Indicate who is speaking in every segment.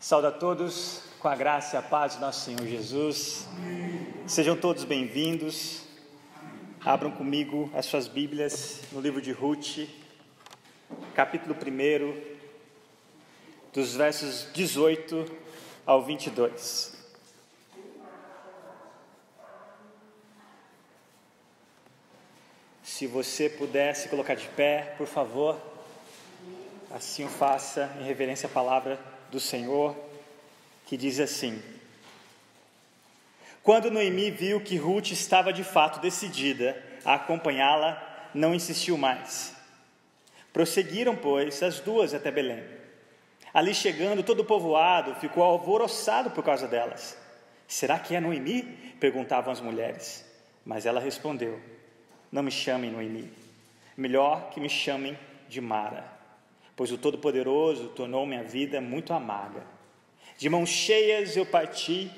Speaker 1: Saúde a todos com a graça e a paz do nosso Senhor Jesus. Sejam todos bem-vindos. Abram comigo as suas Bíblias no livro de Ruth, capítulo 1, dos versos 18 ao 22. Se você pudesse colocar de pé, por favor, assim o faça em reverência à palavra do Senhor, que diz assim: Quando Noemi viu que Ruth estava de fato decidida a acompanhá-la, não insistiu mais. Prosseguiram, pois, as duas até Belém. Ali chegando, todo o povoado ficou alvoroçado por causa delas. Será que é Noemi? perguntavam as mulheres. Mas ela respondeu: Não me chamem Noemi. Melhor que me chamem de Mara pois o Todo-Poderoso tornou minha vida muito amarga. De mãos cheias eu parti,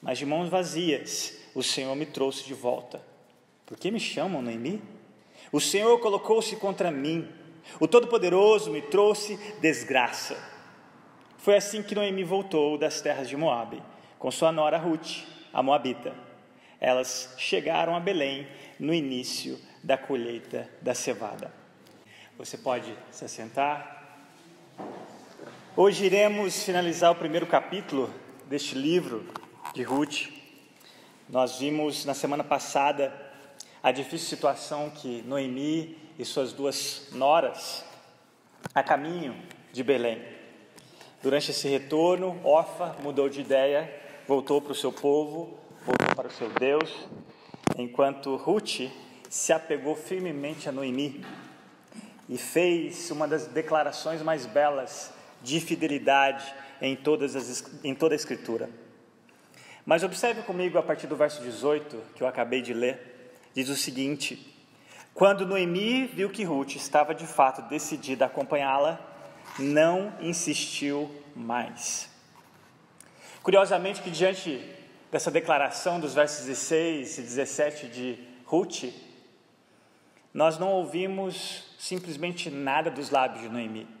Speaker 1: mas de mãos vazias o Senhor me trouxe de volta. Por que me chamam Noemi? O Senhor colocou-se contra mim, o Todo-Poderoso me trouxe desgraça. Foi assim que Noemi voltou das terras de Moabe, com sua nora Ruth, a Moabita. Elas chegaram a Belém no início da colheita da cevada. Você pode se assentar. Hoje iremos finalizar o primeiro capítulo deste livro de Ruth. Nós vimos na semana passada a difícil situação que Noemi e suas duas noras a caminho de Belém. Durante esse retorno, Orfa mudou de ideia, voltou para o seu povo, voltou para o seu Deus, enquanto Ruth se apegou firmemente a Noemi e fez uma das declarações mais belas de fidelidade em, todas as, em toda a Escritura. Mas observe comigo a partir do verso 18, que eu acabei de ler, diz o seguinte: Quando Noemi viu que Ruth estava de fato decidida a acompanhá-la, não insistiu mais. Curiosamente, que diante dessa declaração dos versos 16 e 17 de Ruth, nós não ouvimos simplesmente nada dos lábios de Noemi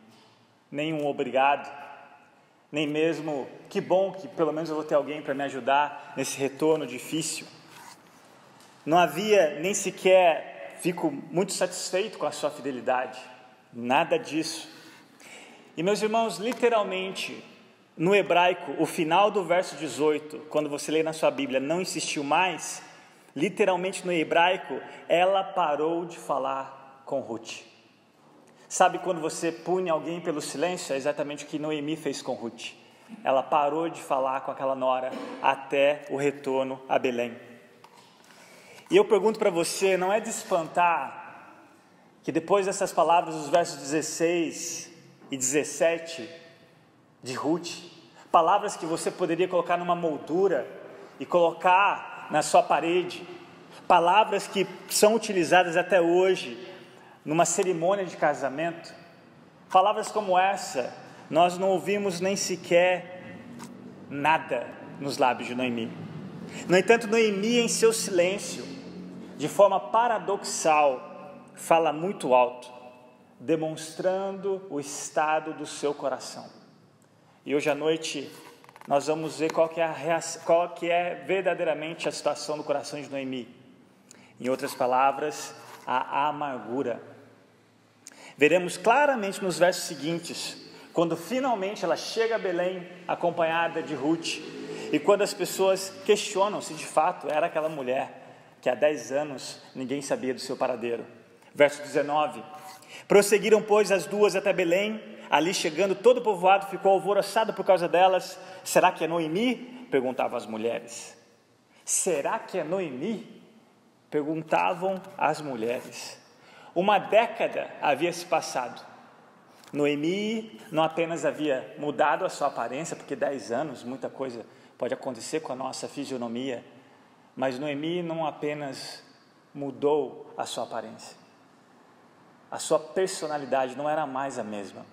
Speaker 1: nenhum obrigado, nem mesmo que bom que pelo menos eu vou ter alguém para me ajudar nesse retorno difícil. Não havia nem sequer fico muito satisfeito com a sua fidelidade, nada disso. E meus irmãos, literalmente, no hebraico, o final do verso 18, quando você lê na sua Bíblia, não insistiu mais, literalmente no hebraico, ela parou de falar com Ruth. Sabe quando você pune alguém pelo silêncio? É exatamente o que Noemi fez com Ruth. Ela parou de falar com aquela nora até o retorno a Belém. E eu pergunto para você: não é de espantar que depois dessas palavras, os versos 16 e 17 de Ruth, palavras que você poderia colocar numa moldura e colocar na sua parede, palavras que são utilizadas até hoje numa cerimônia de casamento, palavras como essa, nós não ouvimos nem sequer nada nos lábios de Noemi. No entanto, Noemi, em seu silêncio, de forma paradoxal, fala muito alto, demonstrando o estado do seu coração. E hoje à noite nós vamos ver qual que é, a reação, qual que é verdadeiramente a situação do coração de Noemi. Em outras palavras, a amargura Veremos claramente nos versos seguintes, quando finalmente ela chega a Belém acompanhada de Ruth, e quando as pessoas questionam se de fato era aquela mulher que há dez anos ninguém sabia do seu paradeiro. Verso 19: Prosseguiram, pois, as duas até Belém, ali chegando, todo o povoado ficou alvoroçado por causa delas. Será que é Noemi? perguntavam as mulheres. Será que é Noemi? perguntavam as mulheres. Uma década havia se passado. Noemi não apenas havia mudado a sua aparência, porque dez anos, muita coisa pode acontecer com a nossa fisionomia, mas Noemi não apenas mudou a sua aparência, a sua personalidade não era mais a mesma.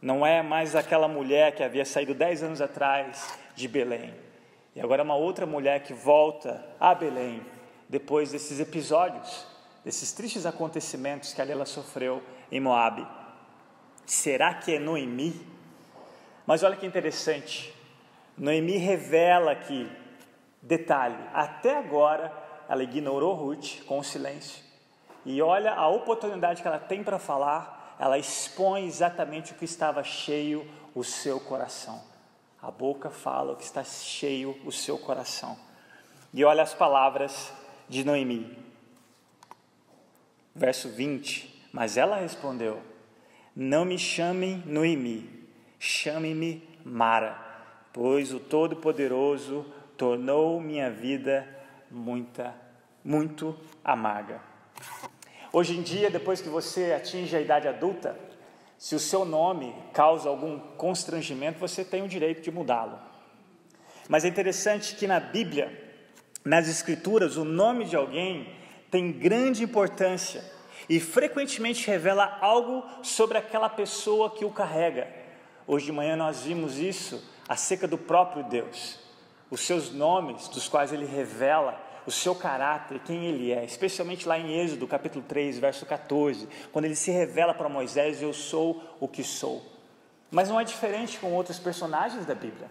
Speaker 1: Não é mais aquela mulher que havia saído dez anos atrás de Belém. E agora é uma outra mulher que volta a Belém depois desses episódios desses tristes acontecimentos que ali ela sofreu em Moabe. Será que é Noemi? Mas olha que interessante, Noemi revela que, detalhe, até agora ela ignorou Ruth com o silêncio. E olha a oportunidade que ela tem para falar, ela expõe exatamente o que estava cheio o seu coração. A boca fala o que está cheio o seu coração. E olha as palavras de Noemi. Verso 20: Mas ela respondeu: Não me chamem Noemi, chame-me Mara pois o Todo-Poderoso tornou minha vida muita, muito amarga. Hoje em dia, depois que você atinge a idade adulta, se o seu nome causa algum constrangimento, você tem o direito de mudá-lo. Mas é interessante que na Bíblia, nas Escrituras, o nome de alguém tem grande importância e frequentemente revela algo sobre aquela pessoa que o carrega. Hoje de manhã nós vimos isso acerca do próprio Deus, os seus nomes, dos quais ele revela o seu caráter, quem ele é, especialmente lá em Êxodo, capítulo 3, verso 14, quando ele se revela para Moisés: Eu sou o que sou. Mas não é diferente com outros personagens da Bíblia.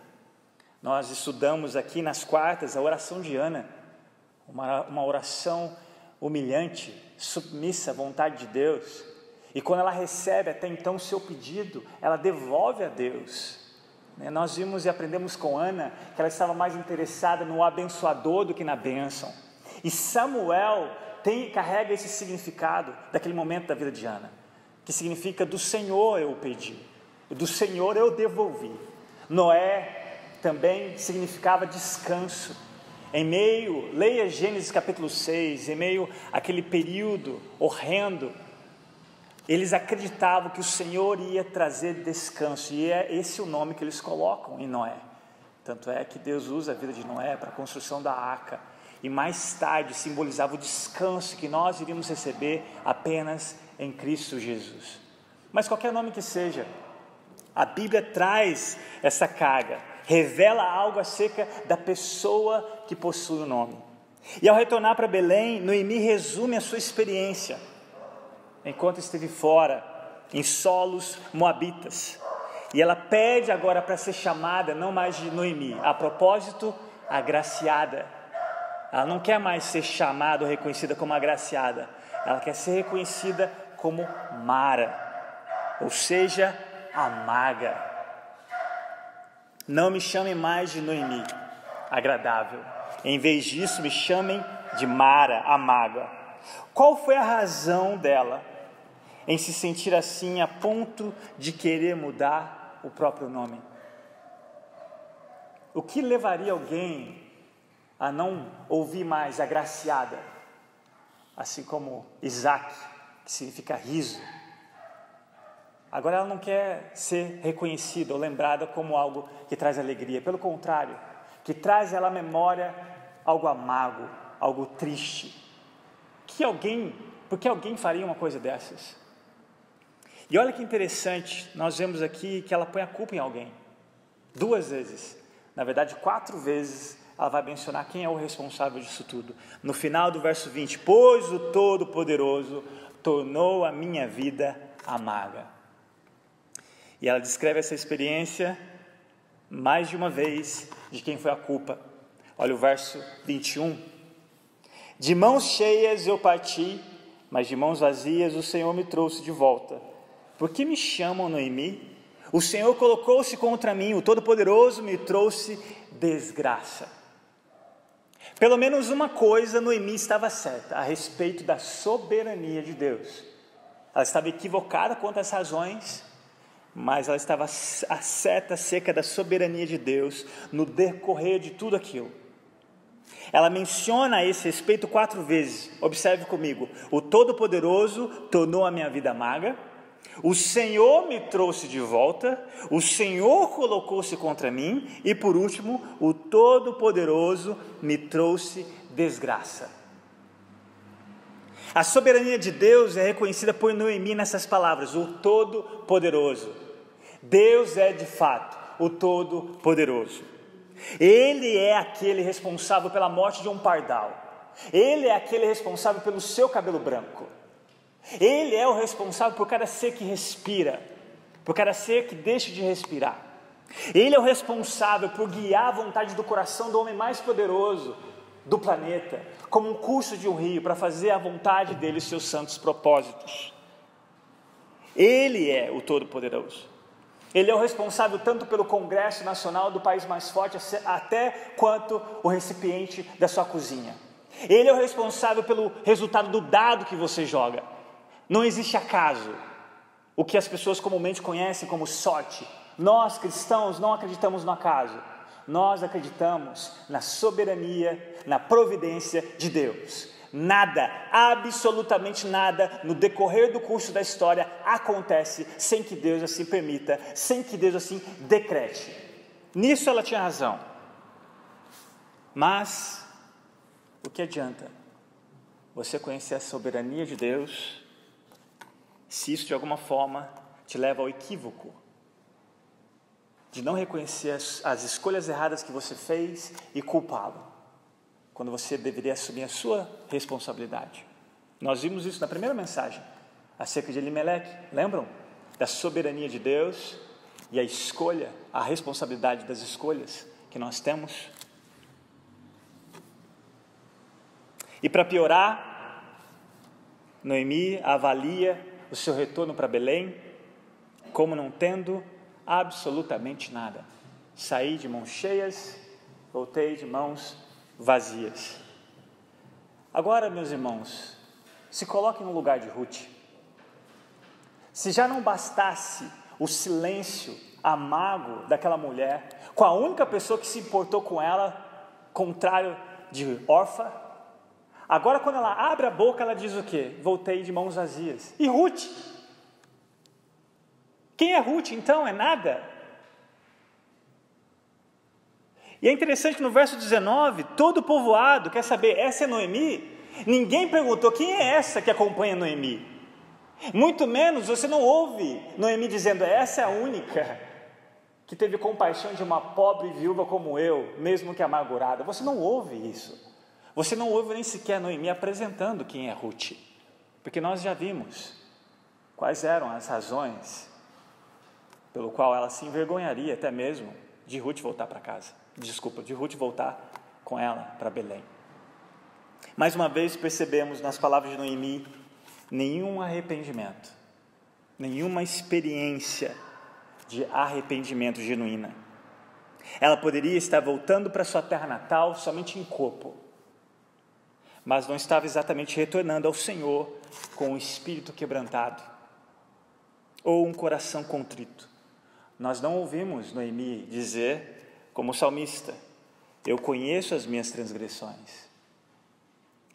Speaker 1: Nós estudamos aqui nas quartas a oração de Ana, uma, uma oração humilhante, submissa à vontade de Deus. E quando ela recebe até então o seu pedido, ela devolve a Deus né, nós vimos e aprendemos com Ana que ela estava mais interessada no abençoador do que na bênção. E Samuel tem, carrega esse significado daquele momento da vida de Ana, que significa do Senhor eu pedi, do Senhor eu devolvi. Noé também significava descanso. Em meio, leia Gênesis capítulo 6, em meio àquele período horrendo eles acreditavam que o Senhor ia trazer descanso, e é esse o nome que eles colocam em Noé. Tanto é que Deus usa a vida de Noé para a construção da arca, e mais tarde simbolizava o descanso que nós iríamos receber apenas em Cristo Jesus. Mas qualquer nome que seja, a Bíblia traz essa carga, revela algo acerca da pessoa que possui o nome. E ao retornar para Belém, Noemi resume a sua experiência enquanto esteve fora, em solos moabitas. E ela pede agora para ser chamada não mais de Noemi, a propósito, agraciada. Ela não quer mais ser chamada ou reconhecida como agraciada, ela quer ser reconhecida como Mara, ou seja, amaga. Não me chamem mais de Noemi, agradável. Em vez disso, me chamem de Mara, amaga. Qual foi a razão dela em se sentir assim a ponto de querer mudar o próprio nome? O que levaria alguém a não ouvir mais agraciada, assim como Isaac, que significa riso? Agora ela não quer ser reconhecida ou lembrada como algo que traz alegria, pelo contrário, que traz ela à memória algo amargo, algo triste. Que alguém, porque alguém faria uma coisa dessas? E olha que interessante, nós vemos aqui que ela põe a culpa em alguém. Duas vezes. Na verdade, quatro vezes ela vai mencionar quem é o responsável disso tudo. No final do verso 20: Pois o Todo-Poderoso tornou a minha vida amarga. E ela descreve essa experiência mais de uma vez de quem foi a culpa. Olha o verso 21. De mãos cheias eu parti, mas de mãos vazias o Senhor me trouxe de volta. Por que me chamam Noemi? O Senhor colocou-se contra mim, o Todo-Poderoso me trouxe desgraça. Pelo menos uma coisa Noemi estava certa a respeito da soberania de Deus. Ela estava equivocada quanto às razões, mas ela estava certa acerca da soberania de Deus no decorrer de tudo aquilo. Ela menciona a esse respeito quatro vezes. Observe comigo: o Todo-Poderoso tornou a minha vida amarga. O Senhor me trouxe de volta, o Senhor colocou-se contra mim, e por último, o Todo-Poderoso me trouxe desgraça. A soberania de Deus é reconhecida por Noemi nessas palavras: o Todo-Poderoso. Deus é de fato o Todo-Poderoso. Ele é aquele responsável pela morte de um pardal. Ele é aquele responsável pelo seu cabelo branco. Ele é o responsável por cada ser que respira, por cada ser que deixa de respirar. Ele é o responsável por guiar a vontade do coração do homem mais poderoso do planeta, como um curso de um rio, para fazer a vontade dele e seus santos propósitos. Ele é o Todo-Poderoso. Ele é o responsável tanto pelo Congresso Nacional do país mais forte, até quanto o recipiente da sua cozinha. Ele é o responsável pelo resultado do dado que você joga. Não existe acaso. O que as pessoas comumente conhecem como sorte. Nós cristãos não acreditamos no acaso. Nós acreditamos na soberania, na providência de Deus. Nada, absolutamente nada, no decorrer do curso da história acontece sem que Deus assim permita, sem que Deus assim decrete. Nisso ela tinha razão. Mas, o que adianta você conhecer a soberania de Deus se isso de alguma forma te leva ao equívoco? De não reconhecer as, as escolhas erradas que você fez e culpá-lo quando você deveria assumir a sua responsabilidade. Nós vimos isso na primeira mensagem, acerca de Elimelech, lembram? Da soberania de Deus e a escolha, a responsabilidade das escolhas que nós temos. E para piorar, Noemi avalia o seu retorno para Belém como não tendo absolutamente nada. Saí de mãos cheias, voltei de mãos vazias. Agora, meus irmãos, se coloquem no lugar de Ruth. Se já não bastasse o silêncio amargo daquela mulher, com a única pessoa que se importou com ela, contrário de Orfa, agora quando ela abre a boca, ela diz o quê? Voltei de mãos vazias. E Ruth? Quem é Ruth então? É nada? E é interessante que no verso 19, todo o povoado quer saber, essa é Noemi? Ninguém perguntou quem é essa que acompanha Noemi. Muito menos você não ouve Noemi dizendo, essa é a única que teve compaixão de uma pobre viúva como eu, mesmo que amargurada. Você não ouve isso. Você não ouve nem sequer Noemi apresentando quem é Ruth. Porque nós já vimos quais eram as razões pelo qual ela se envergonharia até mesmo de Ruth voltar para casa desculpa, de Ruth voltar com ela para Belém. Mais uma vez percebemos nas palavras de Noemi nenhum arrependimento, nenhuma experiência de arrependimento genuína. Ela poderia estar voltando para sua terra natal somente em corpo, mas não estava exatamente retornando ao Senhor com o espírito quebrantado ou um coração contrito. Nós não ouvimos Noemi dizer como salmista, eu conheço as minhas transgressões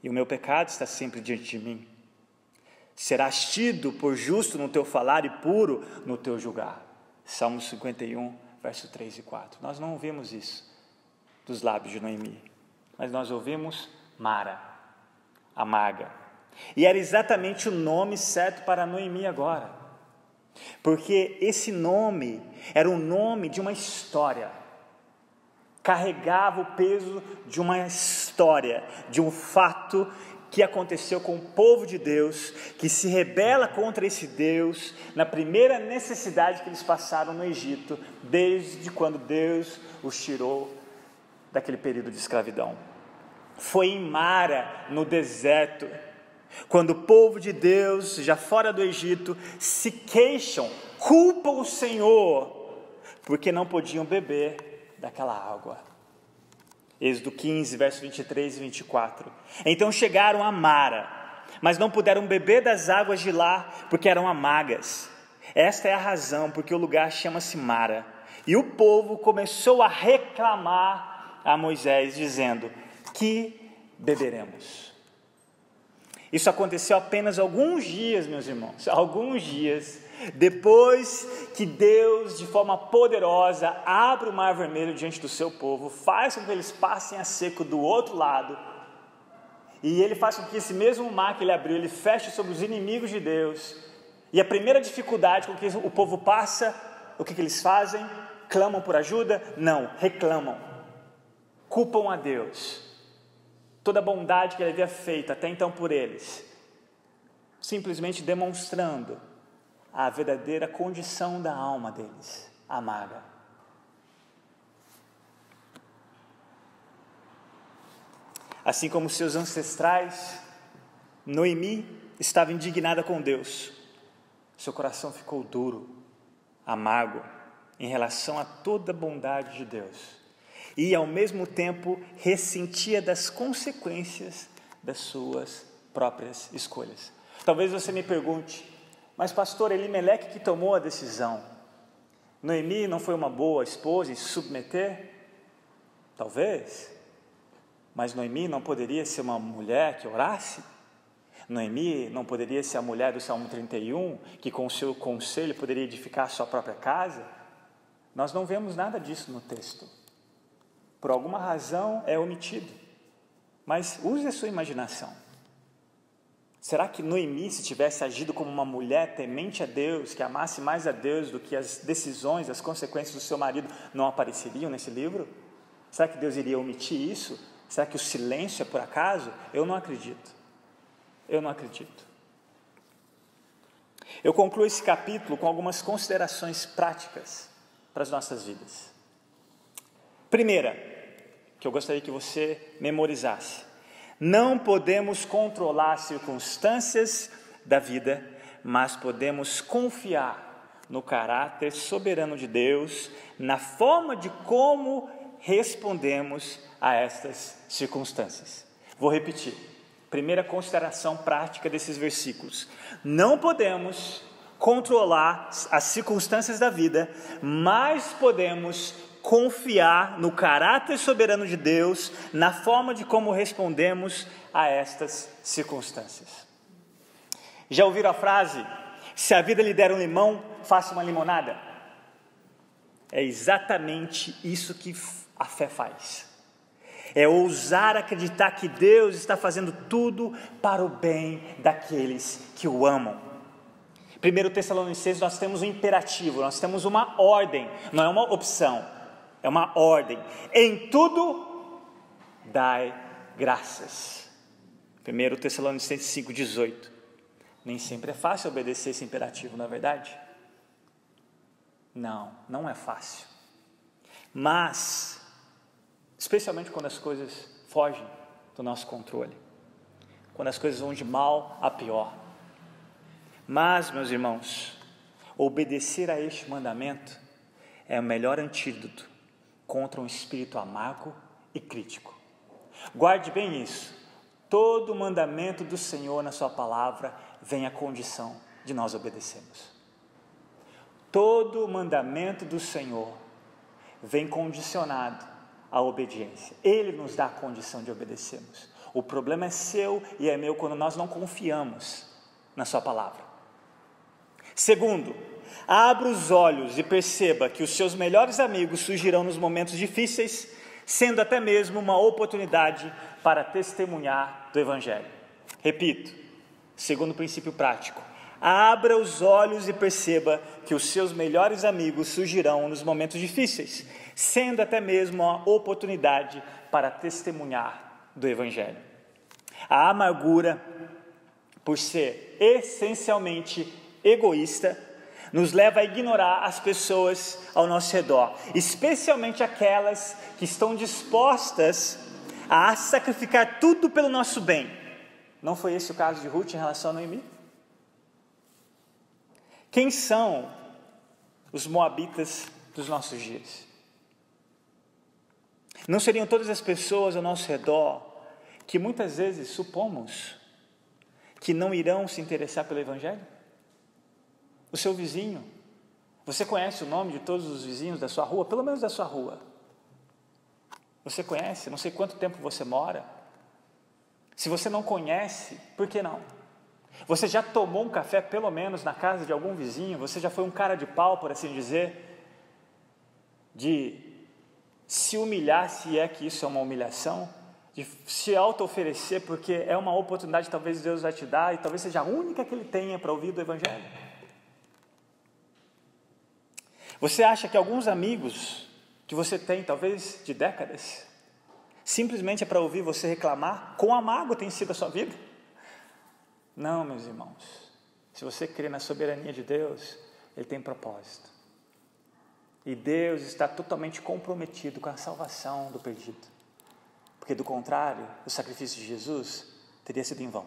Speaker 1: e o meu pecado está sempre diante de mim. Serás tido por justo no teu falar e puro no teu julgar. Salmo 51, verso 3 e 4. Nós não ouvimos isso dos lábios de Noemi, mas nós ouvimos Mara, amarga. E era exatamente o nome certo para Noemi agora, porque esse nome era o nome de uma história carregava o peso de uma história, de um fato que aconteceu com o povo de Deus, que se rebela contra esse Deus na primeira necessidade que eles passaram no Egito, desde quando Deus os tirou daquele período de escravidão. Foi em Mara, no deserto, quando o povo de Deus, já fora do Egito, se queixam, culpam o Senhor, porque não podiam beber daquela água. Êxodo 15, verso 23 e 24. Então chegaram a Mara, mas não puderam beber das águas de lá, porque eram amargas. Esta é a razão porque o lugar chama-se Mara. E o povo começou a reclamar a Moisés, dizendo: Que beberemos? Isso aconteceu apenas alguns dias, meus irmãos, alguns dias depois que Deus, de forma poderosa, abre o mar vermelho diante do seu povo, faz com que eles passem a seco do outro lado, e ele faz com que esse mesmo mar que ele abriu, ele feche sobre os inimigos de Deus. E a primeira dificuldade com que o povo passa, o que, que eles fazem? Clamam por ajuda? Não, reclamam. Culpam a Deus. Toda a bondade que ele havia feito até então por eles, simplesmente demonstrando a verdadeira condição da alma deles, amarga. Assim como seus ancestrais, Noemi estava indignada com Deus. Seu coração ficou duro, amargo, em relação a toda a bondade de Deus. E, ao mesmo tempo, ressentia das consequências das suas próprias escolhas. Talvez você me pergunte, mas pastor Elimeleque que tomou a decisão, Noemi não foi uma boa esposa em se submeter? Talvez. Mas Noemi não poderia ser uma mulher que orasse? Noemi não poderia ser a mulher do Salmo 31, que com o seu conselho poderia edificar a sua própria casa? Nós não vemos nada disso no texto. Por alguma razão é omitido. Mas use a sua imaginação. Será que Noemi, se tivesse agido como uma mulher temente a Deus, que amasse mais a Deus do que as decisões, as consequências do seu marido, não apareceriam nesse livro? Será que Deus iria omitir isso? Será que o silêncio é por acaso? Eu não acredito. Eu não acredito. Eu concluo esse capítulo com algumas considerações práticas para as nossas vidas. Primeira, que eu gostaria que você memorizasse não podemos controlar as circunstâncias da vida, mas podemos confiar no caráter soberano de Deus, na forma de como respondemos a estas circunstâncias. Vou repetir. Primeira consideração prática desses versículos. Não podemos controlar as circunstâncias da vida, mas podemos confiar no caráter soberano de Deus, na forma de como respondemos a estas circunstâncias. Já ouviram a frase: se a vida lhe der um limão, faça uma limonada? É exatamente isso que a fé faz. É ousar acreditar que Deus está fazendo tudo para o bem daqueles que o amam. Primeiro Tessalonicenses nós temos um imperativo, nós temos uma ordem, não é uma opção é uma ordem. Em tudo, dai graças. 1 Tessalonicenses 5,18. Nem sempre é fácil obedecer esse imperativo, não é verdade? Não, não é fácil. Mas, especialmente quando as coisas fogem do nosso controle, quando as coisas vão de mal a pior. Mas, meus irmãos, obedecer a este mandamento é o melhor antídoto contra um espírito amargo e crítico. Guarde bem isso. Todo mandamento do Senhor na Sua palavra vem à condição de nós obedecermos. Todo mandamento do Senhor vem condicionado à obediência. Ele nos dá a condição de obedecermos. O problema é seu e é meu quando nós não confiamos na Sua palavra. Segundo, Abra os olhos e perceba que os seus melhores amigos surgirão nos momentos difíceis, sendo até mesmo uma oportunidade para testemunhar do Evangelho. Repito, segundo princípio prático, abra os olhos e perceba que os seus melhores amigos surgirão nos momentos difíceis, sendo até mesmo uma oportunidade para testemunhar do Evangelho. A amargura, por ser essencialmente egoísta, nos leva a ignorar as pessoas ao nosso redor, especialmente aquelas que estão dispostas a sacrificar tudo pelo nosso bem. Não foi esse o caso de Ruth em relação a Noemi? Quem são os moabitas dos nossos dias? Não seriam todas as pessoas ao nosso redor que muitas vezes supomos que não irão se interessar pelo Evangelho? O seu vizinho. Você conhece o nome de todos os vizinhos da sua rua, pelo menos da sua rua. Você conhece, não sei quanto tempo você mora. Se você não conhece, por que não? Você já tomou um café, pelo menos, na casa de algum vizinho? Você já foi um cara de pau, por assim dizer? De se humilhar, se é que isso é uma humilhação? De se auto-oferecer, porque é uma oportunidade talvez Deus vai te dar e talvez seja a única que Ele tenha para ouvir do Evangelho? Você acha que alguns amigos que você tem, talvez de décadas, simplesmente é para ouvir você reclamar quão amargo tem sido a sua vida? Não, meus irmãos. Se você crê na soberania de Deus, Ele tem propósito. E Deus está totalmente comprometido com a salvação do perdido. porque do contrário, o sacrifício de Jesus teria sido em vão.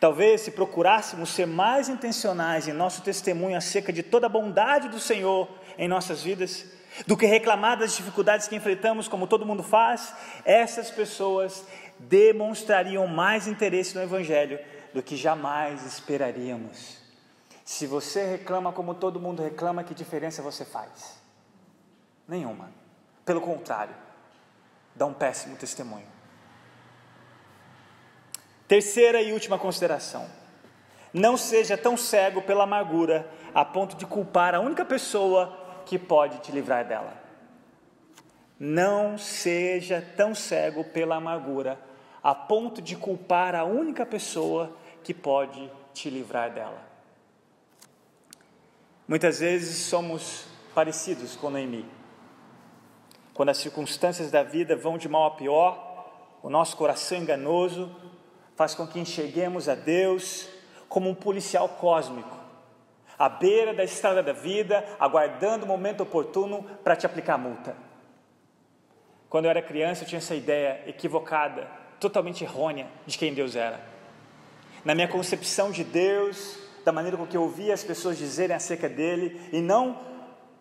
Speaker 1: Talvez se procurássemos ser mais intencionais em nosso testemunho acerca de toda a bondade do Senhor em nossas vidas, do que reclamar das dificuldades que enfrentamos, como todo mundo faz, essas pessoas demonstrariam mais interesse no Evangelho do que jamais esperaríamos. Se você reclama como todo mundo reclama, que diferença você faz? Nenhuma. Pelo contrário, dá um péssimo testemunho. Terceira e última consideração. Não seja tão cego pela amargura a ponto de culpar a única pessoa que pode te livrar dela. Não seja tão cego pela amargura a ponto de culpar a única pessoa que pode te livrar dela. Muitas vezes somos parecidos com Noemi. Quando as circunstâncias da vida vão de mal a pior, o nosso coração enganoso faz com que enxerguemos a Deus como um policial cósmico, à beira da estrada da vida, aguardando o momento oportuno para te aplicar a multa. Quando eu era criança, eu tinha essa ideia equivocada, totalmente errônea de quem Deus era. Na minha concepção de Deus, da maneira com que eu ouvia as pessoas dizerem acerca dele, e não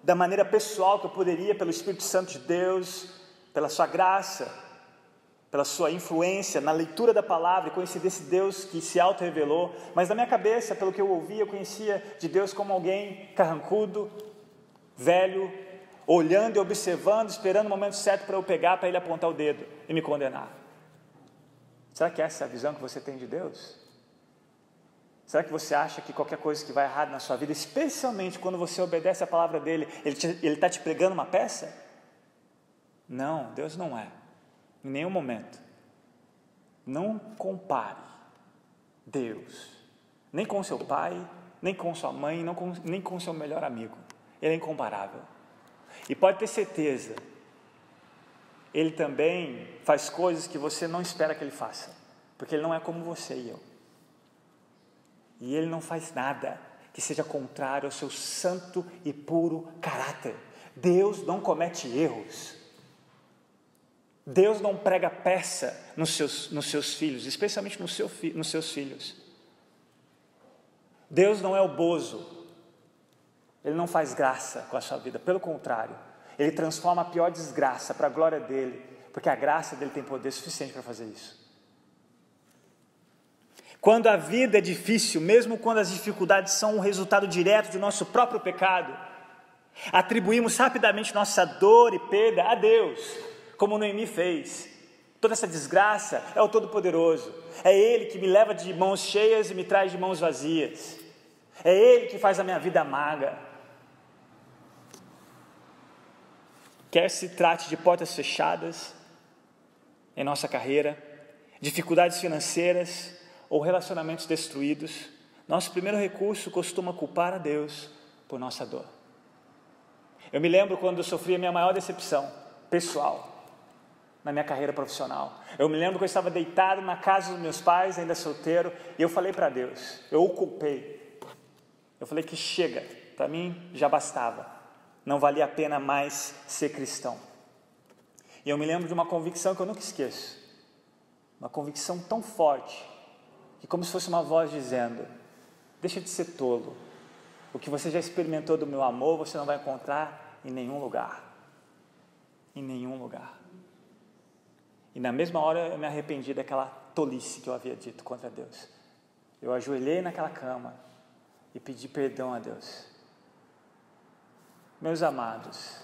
Speaker 1: da maneira pessoal que eu poderia, pelo Espírito Santo de Deus, pela sua graça, pela sua influência na leitura da palavra conheci desse Deus que se auto-revelou, mas na minha cabeça, pelo que eu ouvia, eu conhecia de Deus como alguém carrancudo, velho, olhando e observando, esperando o momento certo para eu pegar, para ele apontar o dedo e me condenar. Será que essa é a visão que você tem de Deus? Será que você acha que qualquer coisa que vai errado na sua vida, especialmente quando você obedece a palavra dele, ele está te pregando uma peça? Não, Deus não é. Em nenhum momento. Não compare Deus, nem com seu pai, nem com sua mãe, com, nem com seu melhor amigo. Ele é incomparável. E pode ter certeza, ele também faz coisas que você não espera que ele faça, porque ele não é como você e eu. E ele não faz nada que seja contrário ao seu santo e puro caráter. Deus não comete erros. Deus não prega peça nos seus, nos seus filhos, especialmente no seu, nos seus filhos. Deus não é o bozo, Ele não faz graça com a sua vida, pelo contrário, Ele transforma a pior desgraça para a glória dEle, porque a graça dEle tem poder suficiente para fazer isso. Quando a vida é difícil, mesmo quando as dificuldades são um resultado direto de nosso próprio pecado, atribuímos rapidamente nossa dor e perda a Deus como Noemi fez. Toda essa desgraça é o Todo-Poderoso. É Ele que me leva de mãos cheias e me traz de mãos vazias. É Ele que faz a minha vida amarga. Quer se trate de portas fechadas em nossa carreira, dificuldades financeiras ou relacionamentos destruídos, nosso primeiro recurso costuma culpar a Deus por nossa dor. Eu me lembro quando sofri a minha maior decepção pessoal na minha carreira profissional. Eu me lembro que eu estava deitado na casa dos meus pais, ainda solteiro, e eu falei para Deus, eu o culpei. Eu falei que chega, para mim já bastava, não valia a pena mais ser cristão. E eu me lembro de uma convicção que eu nunca esqueço, uma convicção tão forte, que como se fosse uma voz dizendo: Deixa de ser tolo, o que você já experimentou do meu amor você não vai encontrar em nenhum lugar. Em nenhum lugar. E na mesma hora eu me arrependi daquela tolice que eu havia dito contra Deus. Eu ajoelhei naquela cama e pedi perdão a Deus. Meus amados,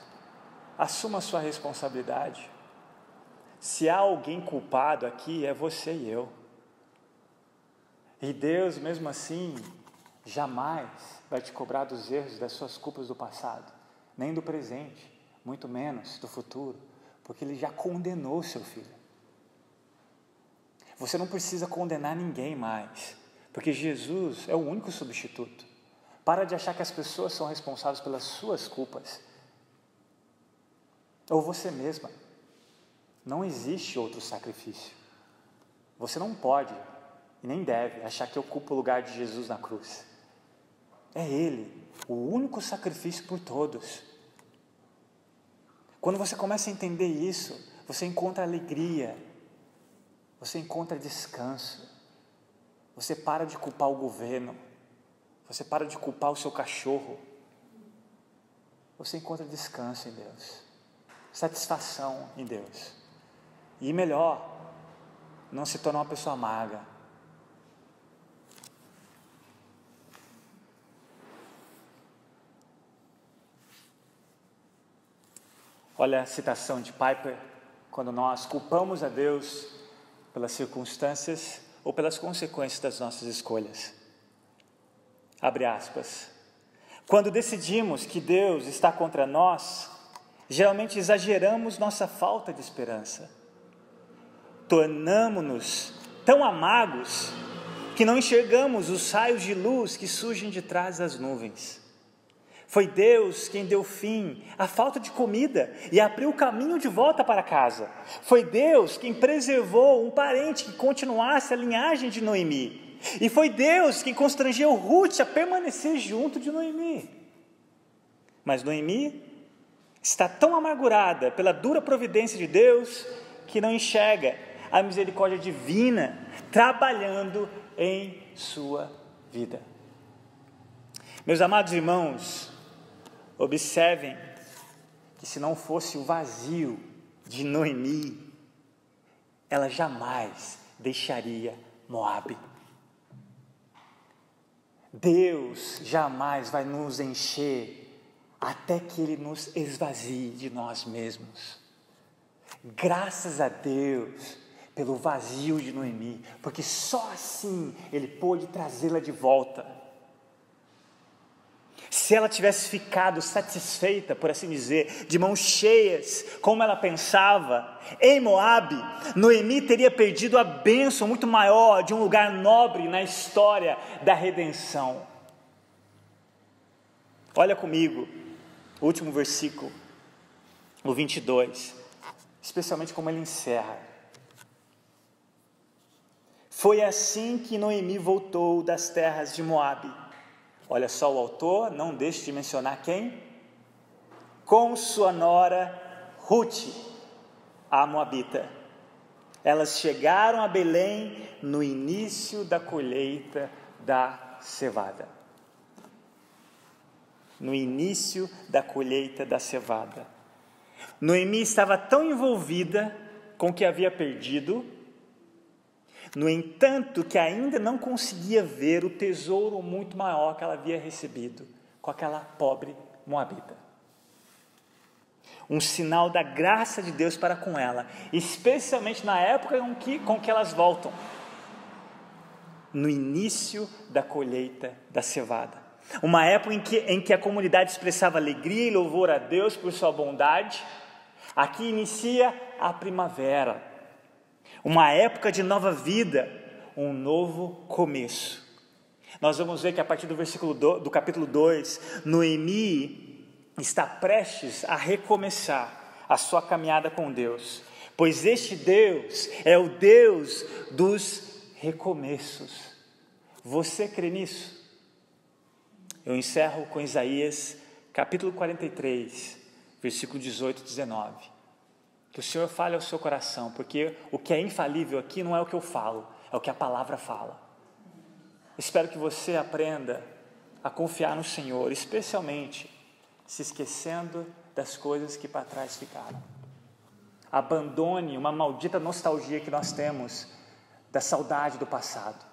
Speaker 1: assuma sua responsabilidade. Se há alguém culpado aqui, é você e eu. E Deus, mesmo assim, jamais vai te cobrar dos erros das suas culpas do passado, nem do presente, muito menos do futuro, porque Ele já condenou seu filho. Você não precisa condenar ninguém mais, porque Jesus é o único substituto. Para de achar que as pessoas são responsáveis pelas suas culpas, ou você mesma. Não existe outro sacrifício. Você não pode e nem deve achar que ocupa o lugar de Jesus na cruz. É Ele, o único sacrifício por todos. Quando você começa a entender isso, você encontra alegria, você encontra descanso, você para de culpar o governo, você para de culpar o seu cachorro, você encontra descanso em Deus, satisfação em Deus. E melhor, não se tornar uma pessoa amarga. Olha a citação de Piper, quando nós culpamos a Deus pelas circunstâncias ou pelas consequências das nossas escolhas. Abre aspas. Quando decidimos que Deus está contra nós, geralmente exageramos nossa falta de esperança. Tornamos-nos tão amargos que não enxergamos os raios de luz que surgem de trás das nuvens. Foi Deus quem deu fim à falta de comida e abriu o caminho de volta para casa. Foi Deus quem preservou um parente que continuasse a linhagem de Noemi. E foi Deus quem constrangeu Ruth a permanecer junto de Noemi. Mas Noemi está tão amargurada pela dura providência de Deus que não enxerga a misericórdia divina trabalhando em sua vida. Meus amados irmãos, Observem que se não fosse o vazio de Noemi, ela jamais deixaria Moabe. Deus jamais vai nos encher até que Ele nos esvazie de nós mesmos. Graças a Deus pelo vazio de Noemi, porque só assim Ele pôde trazê-la de volta. Se ela tivesse ficado satisfeita, por assim dizer, de mãos cheias, como ela pensava, em Moabe, Noemi teria perdido a bênção muito maior de um lugar nobre na história da redenção. Olha comigo, o último versículo, o 22, especialmente como ele encerra. Foi assim que Noemi voltou das terras de Moabe Olha só o autor, não deixe de mencionar quem? Com sua nora Ruth, a Moabita. Elas chegaram a Belém no início da colheita da cevada. No início da colheita da cevada. Noemi estava tão envolvida com o que havia perdido no entanto, que ainda não conseguia ver o tesouro muito maior que ela havia recebido com aquela pobre moabita. Um sinal da graça de Deus para com ela, especialmente na época com que, com que elas voltam, no início da colheita da cevada. Uma época em que, em que a comunidade expressava alegria e louvor a Deus por sua bondade. Aqui inicia a primavera uma época de nova vida, um novo começo. Nós vamos ver que a partir do versículo do, do capítulo 2, Noemi está prestes a recomeçar a sua caminhada com Deus, pois este Deus é o Deus dos recomeços. Você crê nisso? Eu encerro com Isaías capítulo 43, versículo 18 e 19. Que o Senhor fale ao seu coração, porque o que é infalível aqui não é o que eu falo, é o que a palavra fala. Espero que você aprenda a confiar no Senhor, especialmente se esquecendo das coisas que para trás ficaram. Abandone uma maldita nostalgia que nós temos da saudade do passado.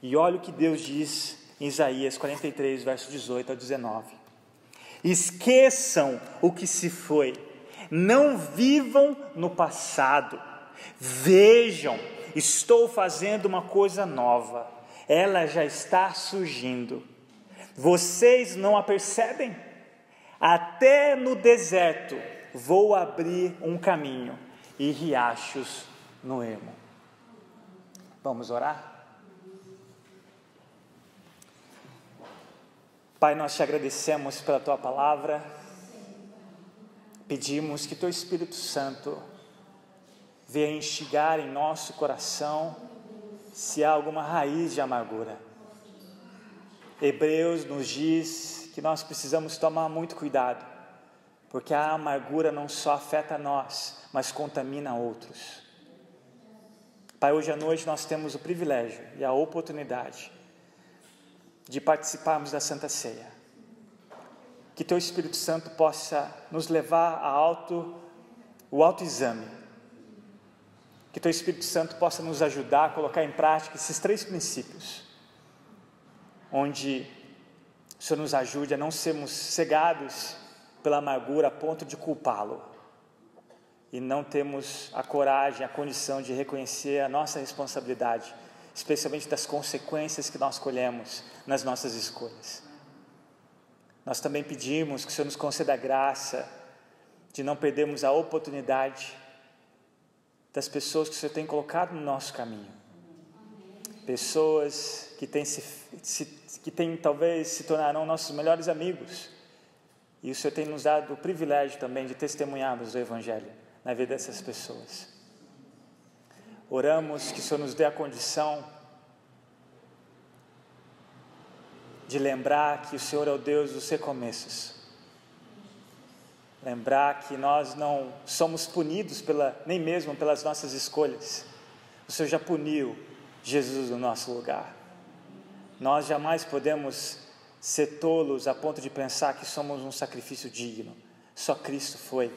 Speaker 1: E olha o que Deus diz em Isaías 43, versos 18 a 19. Esqueçam o que se foi não vivam no passado. Vejam, estou fazendo uma coisa nova. Ela já está surgindo. Vocês não a percebem? Até no deserto vou abrir um caminho e riachos no emo. Vamos orar? Pai, nós te agradecemos pela tua palavra. Pedimos que Teu Espírito Santo venha instigar em nosso coração se há alguma raiz de amargura. Hebreus nos diz que nós precisamos tomar muito cuidado, porque a amargura não só afeta nós, mas contamina outros. Pai, hoje à noite nós temos o privilégio e a oportunidade de participarmos da Santa Ceia. Que Teu Espírito Santo possa nos levar a alto, o autoexame. Que Teu Espírito Santo possa nos ajudar a colocar em prática esses três princípios, onde o Senhor nos ajude a não sermos cegados pela amargura a ponto de culpá-lo e não temos a coragem, a condição de reconhecer a nossa responsabilidade, especialmente das consequências que nós colhemos nas nossas escolhas. Nós também pedimos que o Senhor nos conceda a graça de não perdermos a oportunidade das pessoas que o Senhor tem colocado no nosso caminho. Pessoas que têm, se, se, que têm talvez se tornarão nossos melhores amigos e o Senhor tem nos dado o privilégio também de testemunharmos o Evangelho na vida dessas pessoas. Oramos que o Senhor nos dê a condição de lembrar que o Senhor é o Deus dos recomeços. Lembrar que nós não somos punidos pela, nem mesmo pelas nossas escolhas. O Senhor já puniu Jesus no nosso lugar. Nós jamais podemos ser tolos a ponto de pensar que somos um sacrifício digno. Só Cristo foi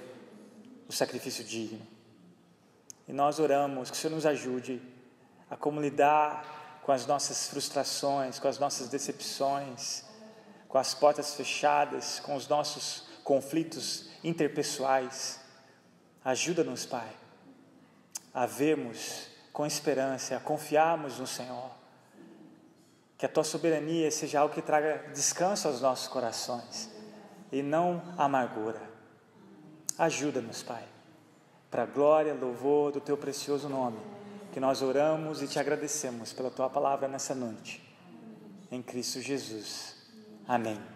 Speaker 1: o sacrifício digno. E nós oramos que o Senhor nos ajude a como lidar com as nossas frustrações, com as nossas decepções, com as portas fechadas, com os nossos conflitos interpessoais. Ajuda-nos, Pai, a vermos com esperança, a confiarmos no Senhor que a tua soberania seja algo que traga descanso aos nossos corações e não amargura. Ajuda-nos, Pai, para a glória e louvor do teu precioso nome, que nós oramos e te agradecemos pela tua palavra nessa noite. Em Cristo Jesus. Amém.